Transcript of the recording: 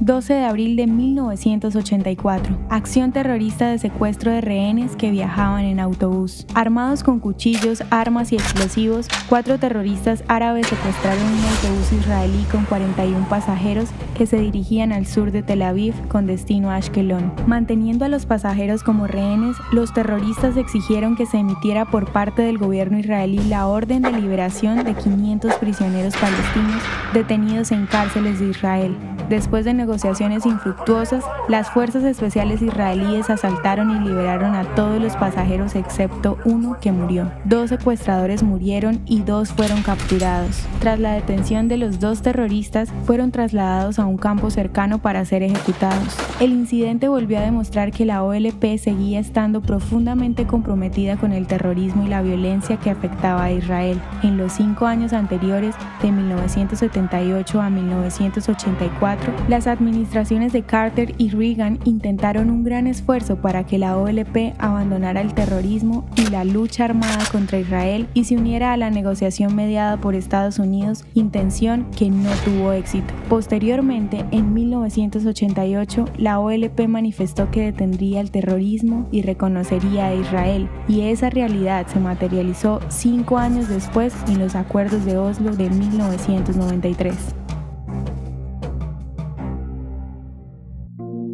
12 de abril de 1984. Acción terrorista de secuestro de rehenes que viajaban en autobús. Armados con cuchillos, armas y explosivos, cuatro terroristas árabes secuestraron un autobús israelí con 41 pasajeros que se dirigían al sur de Tel Aviv con destino a Ashkelon. Manteniendo a los pasajeros como rehenes, los terroristas exigieron que se emitiera por parte del gobierno israelí la orden de liberación de 500 prisioneros palestinos detenidos en cárceles de Israel. Después de negociaciones infructuosas, las fuerzas especiales israelíes asaltaron y liberaron a todos los pasajeros excepto uno que murió. Dos secuestradores murieron y dos fueron capturados. Tras la detención de los dos terroristas, fueron trasladados a un campo cercano para ser ejecutados. El incidente volvió a demostrar que la OLP seguía estando profundamente comprometida con el terrorismo y la violencia que afectaba a Israel. En los cinco años anteriores, de 1978 a 1984, las administraciones de Carter y Reagan intentaron un gran esfuerzo para que la OLP abandonara el terrorismo y la lucha armada contra Israel y se uniera a la negociación mediada por Estados Unidos, intención que no tuvo éxito. Posteriormente, en 1988, la OLP manifestó que detendría el terrorismo y reconocería a Israel, y esa realidad se materializó cinco años después en los acuerdos de Oslo de 1993.